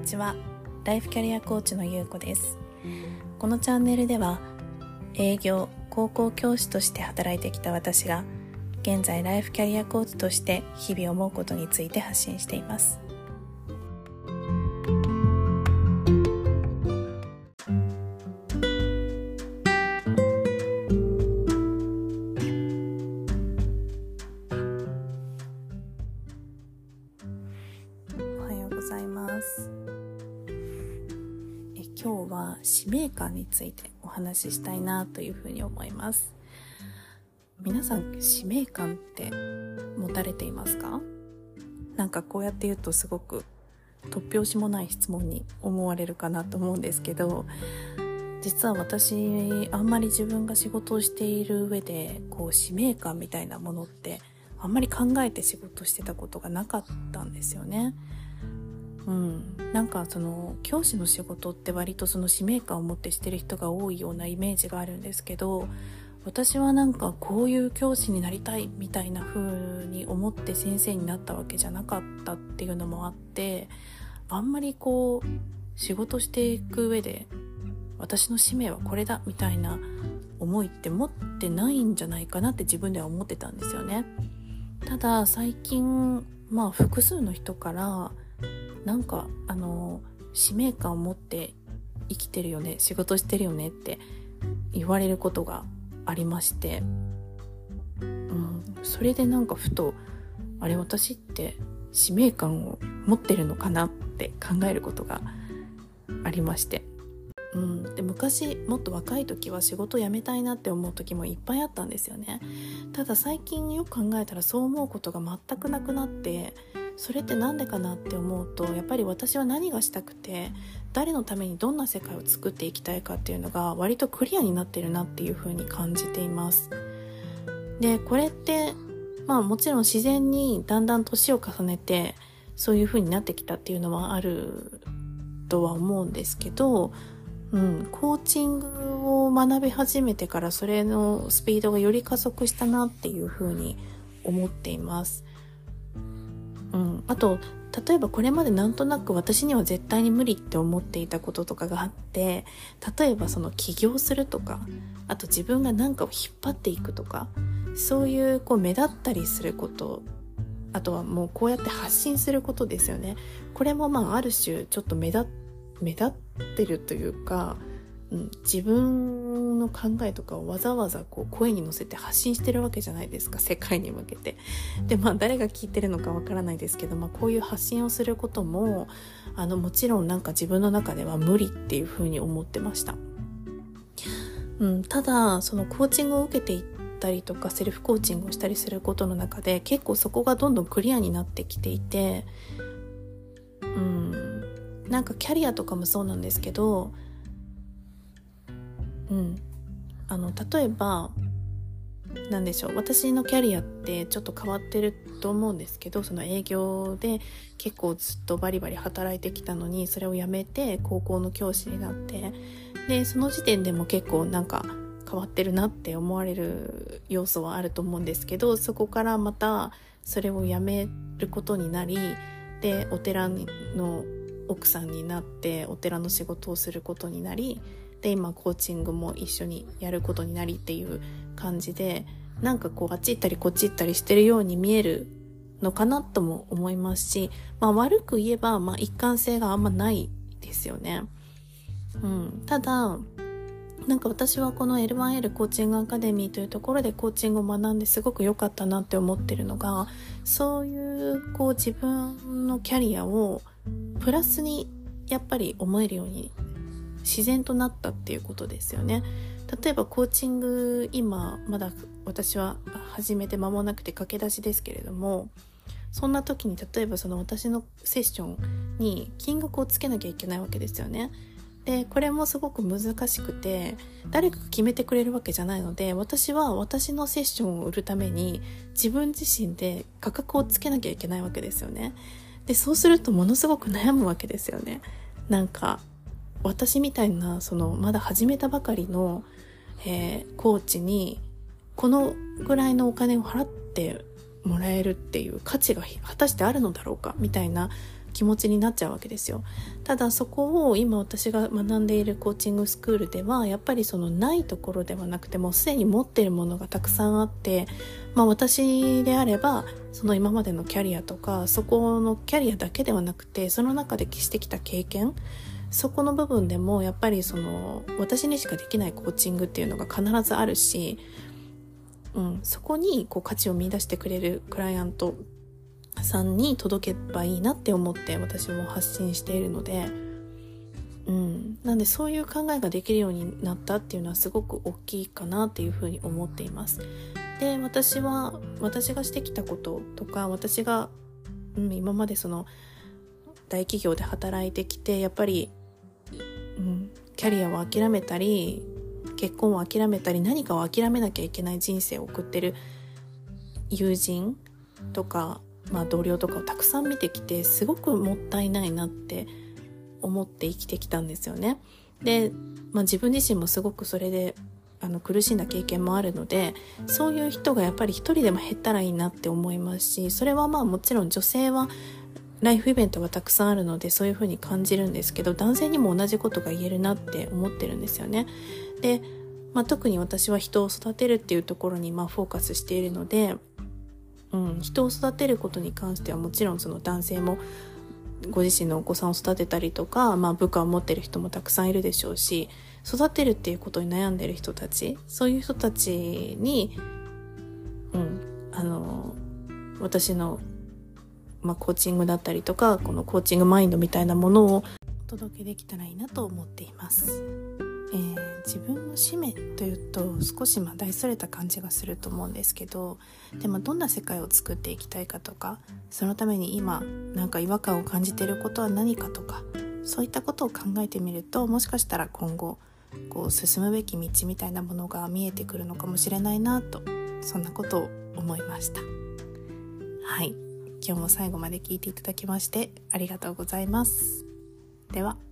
にちは。ライフキャリアコーチのゆうこです。このチャンネルでは営業高校教師として働いてきた私が現在ライフキャリアコーチとして日々思うことについて発信しています使命感についてお話ししたいなというふうに思います皆さん使命感って持たれていますか？なんかこうやって言うとすごく突拍子もない質問に思われるかなと思うんですけど実は私あんまり自分が仕事をしている上でこう使命感みたいなものってあんまり考えて仕事してたことがなかったんですよね。うん、なんかその教師の仕事って割とその使命感を持ってしてる人が多いようなイメージがあるんですけど私はなんかこういう教師になりたいみたいな風に思って先生になったわけじゃなかったっていうのもあってあんまりこう仕事していく上で私の使命はこれだみたいな思いって持ってないんじゃないかなって自分では思ってたんですよね。ただ最近まあ複数の人からなんかあの使命感を持って生きてるよね仕事してるよねって言われることがありまして、うん、それでなんかふとあれ私って使命感を持ってるのかなって考えることがありまして、うん、で昔もっと若い時は仕事辞めたいなって思う時もいっぱいあったんですよね。ただ最近よく考えたらそう思うことが全くなくなってそれって何でかなって思うとやっぱり私は何がしたくて誰のためにどんな世界を作っていきたいかっていうのが割とクリアになってるなっていうふうに感じていますでこれってまあもちろん自然にだんだん年を重ねてそういう風になってきたっていうのはあるとは思うんですけど、うん、コーチングを学び始めてからそれのスピードがより加速したなっていう風に思っています。あと例えばこれまでなんとなく私には絶対に無理って思っていたこととかがあって例えばその起業するとかあと自分が何かを引っ張っていくとかそういうこう目立ったりすることあとはもうこうやって発信することですよね。これもまあある種ちょっと目立目立ってるというか、うん、自分の考えとかをわざわざこう声に乗せて発信してるわけじゃないですか世界に向けて。でまあ誰が聞いてるのかわからないですけど、まあ、こういう発信をすることもあのもちろんなんか自分の中では無理っていうふうに思ってました、うん、ただそのコーチングを受けていったりとかセルフコーチングをしたりすることの中で結構そこがどんどんクリアになってきていてうんなんかキャリアとかもそうなんですけどうん。あの例えば何でしょう。私のキャリアってちょっと変わってると思うんですけどその営業で結構ずっとバリバリ働いてきたのにそれをやめて高校の教師になってでその時点でも結構なんか変わってるなって思われる要素はあると思うんですけどそこからまたそれをやめることになりでお寺の奥さんになってお寺の仕事をすることになりで今コーチングも一緒にやることになりっていう感じでなんかこうあっち行ったりこっち行ったりしてるように見えるのかなとも思いますし、まあ、悪く言えば、まあ、一貫性があんまないですよね。うん、ただなんか私はこの L1L コーチングアカデミーというところでコーチングを学んですごく良かったなって思ってるのがそういうこう自分のキャリアをプラスにやっぱり思えるように自然となったっていうことですよね。例えばコーチング今まだ私は始めて間もなくて駆け出しですけれどもそんな時に例えばその私のセッションに金額をつけなきゃいけないわけですよね。でこれもすごく難しくて誰かが決めてくれるわけじゃないので私は私のセッションを売るために自分自身で価格をつけなきゃいけないわけですよねでそうするとものすごく悩むわけですよねなんか私みたいなそのまだ始めたばかりの、えー、コーチにこのぐらいのお金を払ってもらえるっていう価値が果たしてあるのだろうかみたいな気持ちになっちゃうわけですよ。ただそこを今私が学んでいるコーチングスクールではやっぱりそのないところではなくてもうすでに持っているものがたくさんあってまあ私であればその今までのキャリアとかそこのキャリアだけではなくてその中でしてきた経験そこの部分でもやっぱりその私にしかできないコーチングっていうのが必ずあるし、うん、そこにこう価値を見出してくれるクライアントさんに届けばいいなって思って私も発信しているので、うん、なんでそういう考えができるようになったっていうのはすごく大きいかなっていうふうに思っています。で私は私がしてきたこととか私が、うん、今までその大企業で働いてきてやっぱり、キャリアを諦めたり結婚を諦めたり何かを諦めなきゃいけない人生を送ってる友人とかまあ、同僚とかをたくさん見てきてすごくもったいないなって思って生きてきたんですよね。で、まあ、自分自身もすごくそれであの苦しんだ経験もあるのでそういう人がやっぱり一人でも減ったらいいなって思いますしそれはまあもちろん女性はライフイベントがたくさんあるのでそういうふうに感じるんですけど男性にも同じことが言えるなって思ってるんですよね。で、まあ、特に私は人を育てるっていうところにまフォーカスしているのでうん、人を育てることに関してはもちろんその男性もご自身のお子さんを育てたりとか、まあ、部下を持ってる人もたくさんいるでしょうし育てるっていうことに悩んでる人たちそういう人たちに、うん、あの私の、まあ、コーチングだったりとかこのコーチングマインドみたいなものをお届けできたらいいなと思っています。えー、自分の使命というと少しま大それた感じがすると思うんですけどでもどんな世界を作っていきたいかとかそのために今なんか違和感を感じていることは何かとかそういったことを考えてみるともしかしたら今後こう進むべき道みたいなものが見えてくるのかもしれないなとそんなことを思いましたはい今日も最後まで聞いていただきましてありがとうございます。では。